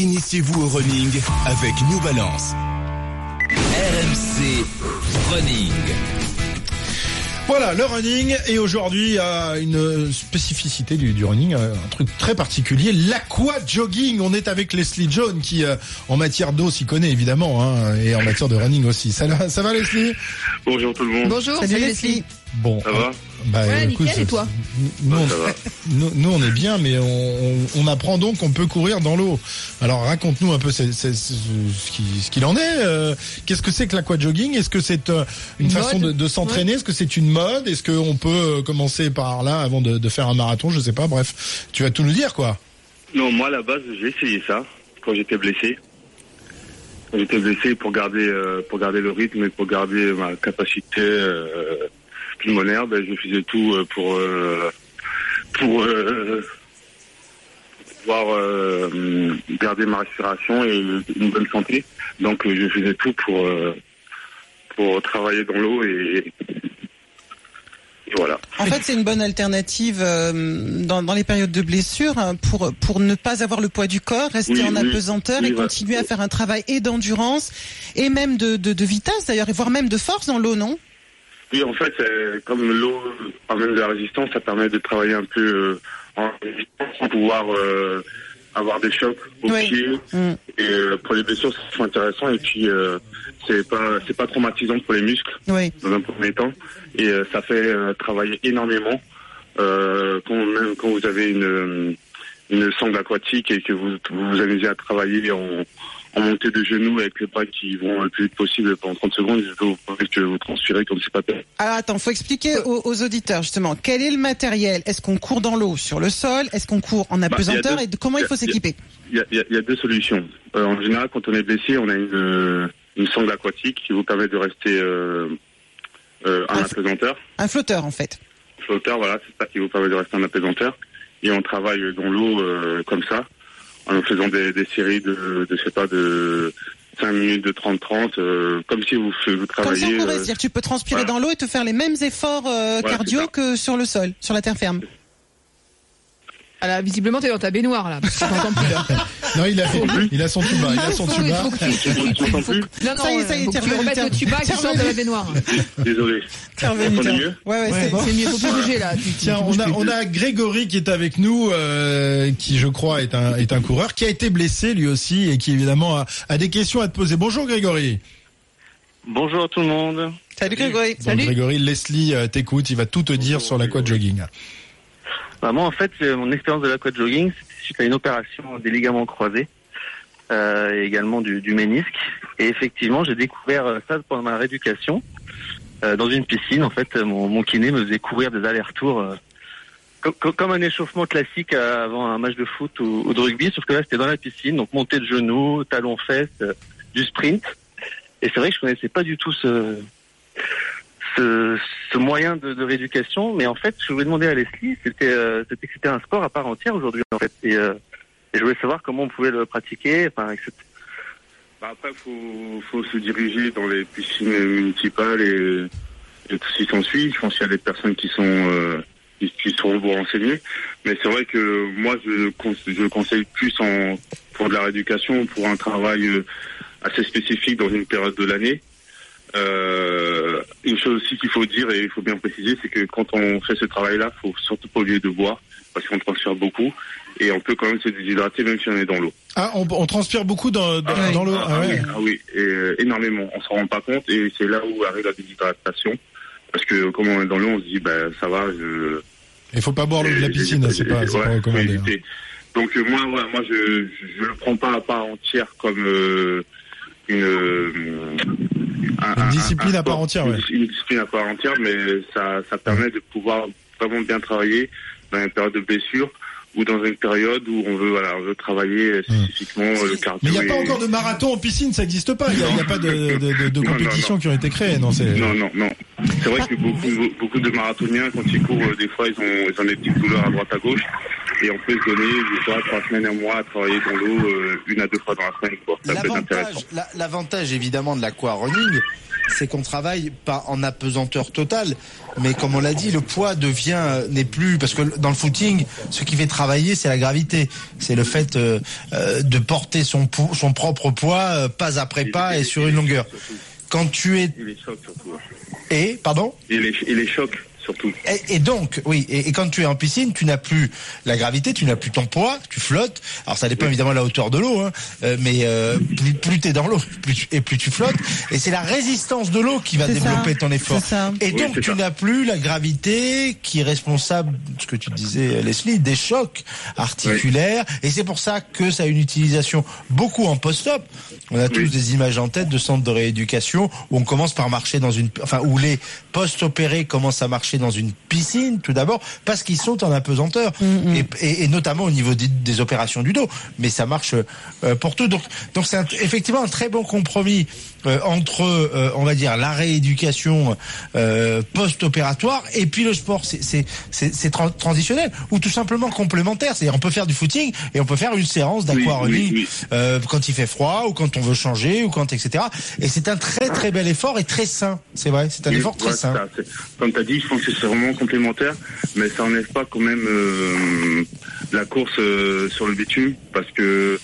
Initiez-vous au running avec New Balance. RMC Running. Voilà, le running et aujourd'hui a une spécificité du, du, running, euh, un truc très particulier, l'aqua jogging. On est avec Leslie John qui, euh, en matière d'eau, s'y connaît évidemment, hein, et en matière de running aussi. Ça, ça va Leslie? Bonjour tout le monde. Bonjour, Salut, salut Leslie. Leslie. Bon, Ça va? Bah, Ouais, écoute, nickel, et toi nous, Ouais, on, ça va. nous, nous, on est bien, mais on, on, on apprend donc qu'on peut courir dans l'eau. Alors raconte-nous un peu ce qui- ce qu'il en est. euh, Qu'est-ce que c'est que l'aquajogging? Est-ce que c'est euh, une Une façon de, s'entraîner? Est-ce que c'est une mode? Est-ce qu'on peut euh, commencer par là avant de, de faire un marathon? Je sais pas. Bref, tu vas tout nous dire quoi. Non, moi à la base, j'ai essayé ça quand j'étais blessé. J'étais blessé pour garder euh, pour garder le rythme et pour garder ma capacité euh, pulmonaire, ben, je faisais tout euh, pour euh, pour euh, pouvoir euh, garder ma respiration et une bonne santé. Donc euh, je faisais tout pour euh, pour travailler dans l'eau et, et voilà. En fait, c'est une bonne alternative euh, dans, dans les périodes de blessure hein, pour pour ne pas avoir le poids du corps, rester Oui, en oui. apesanteur Oui, et voilà. continuer à faire un travail et d'endurance et même de, de, de vitesse d'ailleurs, et voire même de force dans l'eau, non? Oui, en fait, c'est- comme l'eau amène de la résistance, ça permet de travailler un peu euh, en résistance sans pouvoir euh, avoir des chocs aux Oui. pieds. Mm. Et euh, pour les blessures, c'est intéressant. Et puis, euh, c'est pas c'est pas traumatisant pour les muscles Oui. dans un premier temps. Et euh, ça fait travailler énormément. Euh, quand, même quand vous avez une, une sangle aquatique et que vous vous, vous amusez à travailler en, en montée de genoux avec les bras qui vont le plus vite possible pendant 30 secondes, je peux vous prouver que vous transpirez comme c'est pas possible. Alors attends, faut expliquer aux, aux auditeurs justement quel est le matériel? Est-ce qu'on court dans l'eau sur le sol? Est-ce qu'on court en apesanteur? deux- et comment il faut s'équiper? Il y a, y y deux solutions. Euh, en général, quand on est blessé, on a une, euh, une sangle aquatique qui vous permet de rester euh, euh, en Ah, apesanteur. Un flotteur en fait. Flotteur, voilà, c'est ça qui vous permet de rester en apesanteur. Et on travaille dans l'eau euh, comme ça, en faisant des, des séries de, de, je sais pas, de 5 minutes, de 30-30, euh, comme si vous, vous Comme travailliez... ça, on pourrait euh, dire, tu peux transpirer voilà. dans l'eau et te faire les mêmes efforts euh, Voilà, cardio que sur le sol, sur la terre ferme. Ah là, visiblement, t'es dans ta baignoire, là. parce que plus, là. Non, il a, il a son tuba. Il a son tuba. Non, non, Ça y est, ça y est, remettes t'es le tuba qui sort de la baignoire. Désolé. Entendez t'es- mieux Ouais, ouais, Ouais, c'est bon. C'est mieux, faut plus bouger, là. Tiens, on a, on a Grégory qui est avec nous, euh, qui je crois est un, est un coureur, qui a été blessé lui aussi et qui évidemment a, a des questions à te poser. Bonjour Grégory. Bonjour tout le monde. Salut Grégory. Bon, Salut. Grégory, Leslie euh, t'écoute, il va tout te dire sur l'aquajogging. Bah, moi, en fait, mon expérience de l'aquajogging, c'était suite à une opération des ligaments croisés euh, et également du, du ménisque. Et effectivement, j'ai découvert euh, ça pendant ma rééducation euh, dans une piscine. En fait, mon, mon kiné me faisait courir des allers-retours euh, co- co- comme un échauffement classique euh, avant un match de foot ou, ou de rugby, sauf que là, c'était dans la piscine, donc montée de genoux, talons fesses, euh, du sprint. Et c'est vrai que je connaissais pas du tout ce, ce, ce moyen de, de rééducation. Mais en fait, je voulais demander à Leslie, c'était euh, c'était un sport à part entière aujourd'hui en fait. Et, euh, et je voulais savoir comment on pouvait le pratiquer. Enfin, etc. Bah après, faut, faut se diriger dans les piscines municipales et, et tout ce qui s'ensuit. Je pense qu'il y a des personnes qui sont euh, qui, qui sauront vous renseigner. Mais c'est vrai que moi, je, je conseille plus en pour de la rééducation, pour un travail euh, assez spécifique dans une période de l'année. Euh, une chose aussi qu'il faut dire et il faut bien préciser, c'est que quand on fait ce travail-là, faut surtout pas oublier de boire parce qu'on transpire beaucoup et on peut quand même se déshydrater même si on est dans l'eau. Ah, on, on transpire beaucoup dans, dans, Ah, dans l'eau. ah, Ah ouais. oui, ah oui, et, euh, énormément. On s'en rend pas compte et c'est là où arrive la déshydratation. Parce que comme on est dans l'eau, on se dit, ben ça va, je. Il faut pas boire l'eau de la piscine, c'est pas, ouais, recommandé. hein. Donc euh, moi, ouais, moi, je je le prends pas à part entière comme euh, une. Euh, un- Une un- discipline un à part entière, une, ouais. une discipline à part entière, mais ça ça permet de pouvoir vraiment bien travailler dans une période de blessure ou dans une période où on veut voilà on veut travailler spécifiquement euh, le cardio. Hmm. Mais il n'y a pas et- encore de marathon en piscine, ça n'existe pas. Il n'y a, pas de, de, de, compétitions qui ont été créées. Non, c'est. Non, non, non. C'est vrai que beaucoup, beaucoup de marathoniens, quand ils courent, euh, des fois, ils ont, ils ont des petites douleurs à droite à gauche. Et on peut se donner, je pas, trois semaines, un mois à travailler dans l'eau, euh, une à deux fois dans la semaine, quoi. Ça peut être L'avantage, intéressant. la- l'avantage évidemment de l'aqua running, c'est qu'on travaille pas en apesanteur totale, mais comme on l'a dit, le poids devient n'est plus parce que dans le footing, ce qui fait travailler, c'est la gravité, c'est le fait euh, euh, de porter son son propre poids euh, pas après pas et sur une longueur. Quand tu es et pardon? Il les, il les choque surtout. et, et donc, oui, et, et quand tu es en piscine, tu n'as plus la gravité, tu n'as plus ton poids, tu flottes. Alors ça dépend évidemment de la hauteur de l'eau, hein, euh, mais euh, plus, plus tu es dans l'eau, plus tu- et plus tu flottes. Et c'est la résistance de l'eau qui va développer ça, ton effort. c'est ça. Et Oui, donc tu n'as plus la gravité qui est responsable, ce que tu disais Leslie, des chocs articulaires. Et c'est pour ça que ça a une utilisation beaucoup en post-op. On a tous Oui. des images en tête de centres de rééducation où on commence par marcher dans une, enfin où les post-opérés commencent à marcher dans une piscine tout d'abord parce qu'ils sont en apesanteur et, et- et notamment au niveau des, des opérations du dos. Mais ça marche euh, pour tout. Donc, donc c'est effectivement un très bon compromis entre, euh, on va dire, la rééducation euh, post-opératoire et puis le sport. C'est c'est c'est c'est tran- transitionnel ou tout simplement complémentaire. C'est-à-dire on peut faire du footing et on peut faire une séance d'aquarunning oui, oui. euh, quand il fait froid ou quand on veut changer ou quand etc. Et c'est un très très bel effort et très sain. C'est vrai, c'est un effort très sain. ça, Comme tu as dit, je pense que c'est vraiment complémentaire, mais ça enlève pas quand même euh, la course euh, sur le bitume, parce que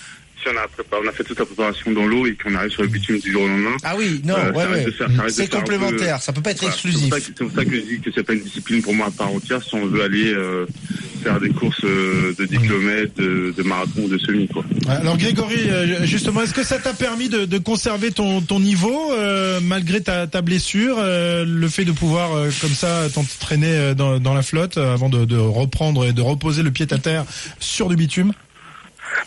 si on a, préparé, on a fait toute la préparation dans l'eau et qu'on arrive sur le bitume du jour au lendemain, Ah oui, non, Euh, ouais, C'est un peu- complémentaire, ça peut pas être voilà, exclusif. C'est pour, ça que- c'est pour ça que je dis que c'est pas une discipline pour moi à part entière si on veut aller euh, faire des courses euh, de 10 km, de, de marathon ou de semi. Quoi. Alors Grégory, justement, est-ce que ça t'a permis de, de conserver ton, ton niveau euh, malgré ta, ta blessure, euh, le fait de pouvoir euh, comme ça t'entraîner dans, dans la flotte avant de, de reprendre et de reposer le pied à terre sur du bitume?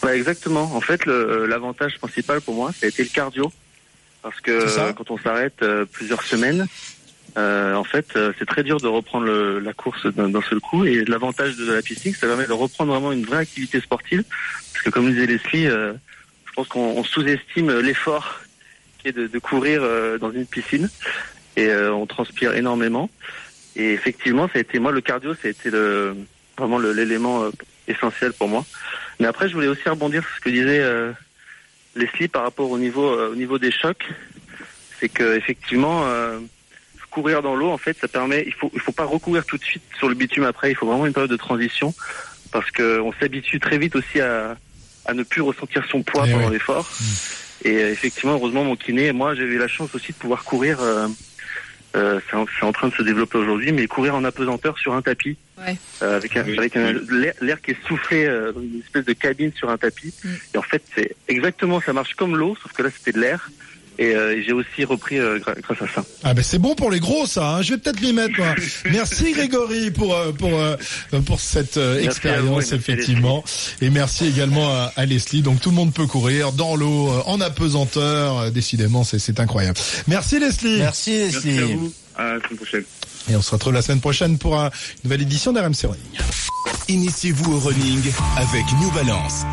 Ouais, exactement. En fait, le- l'avantage principal pour moi, ça a été le cardio. Parce que euh, quand on s'arrête euh, plusieurs semaines, euh, en fait, euh, c'est très dur de reprendre le- la course d'un seul coup. Et l'avantage de la piscine, ça permet de reprendre vraiment une vraie activité sportive. Parce que comme disait Leslie, euh, je pense qu'on on sous-estime l'effort qui est de, de courir euh, dans une piscine. Et euh, on transpire énormément. Et effectivement, ça a été moi le cardio, ça a été le, vraiment le- l'élément euh, essentiel pour moi. Mais après, je voulais aussi rebondir sur ce que disait euh, Leslie par rapport au niveau euh, au niveau des chocs. C'est que effectivement, euh, courir dans l'eau, en fait, ça permet. Il faut il faut pas recourir tout de suite sur le bitume après. Il faut vraiment une période de transition parce que on s'habitue très vite aussi à à ne plus ressentir son poids Eh pendant oui. l'effort. Et euh, effectivement, heureusement, mon kiné, moi, j'ai eu la chance aussi de pouvoir courir. euh, euh, c'est en, c'est en train de se développer aujourd'hui, mais courir en apesanteur sur un tapis, Ouais. euh, avec un, Oui. avec un, l'air, l'air qui est soufflé euh, dans une espèce de cabine sur un tapis. Mm. Et en fait, c'est exactement, ça marche comme l'eau, sauf que là, c'était de l'air. Et, euh, et j'ai aussi repris euh, grâce à ça. Ah ben c'est bon pour les gros ça. hein. Je vais peut-être m'y mettre. Moi. Merci Grégory pour euh, pour euh, pour cette euh, Merci expérience effectivement. Et merci également à, à Leslie. Donc tout le monde peut courir dans l'eau, euh, en apesanteur. Décidément c'est c'est incroyable. Merci Leslie. Merci Leslie. Merci à vous. À la semaine prochaine. Et on se retrouve la semaine prochaine pour une nouvelle édition d'RMC Running. Initiez-vous au running avec New Balance.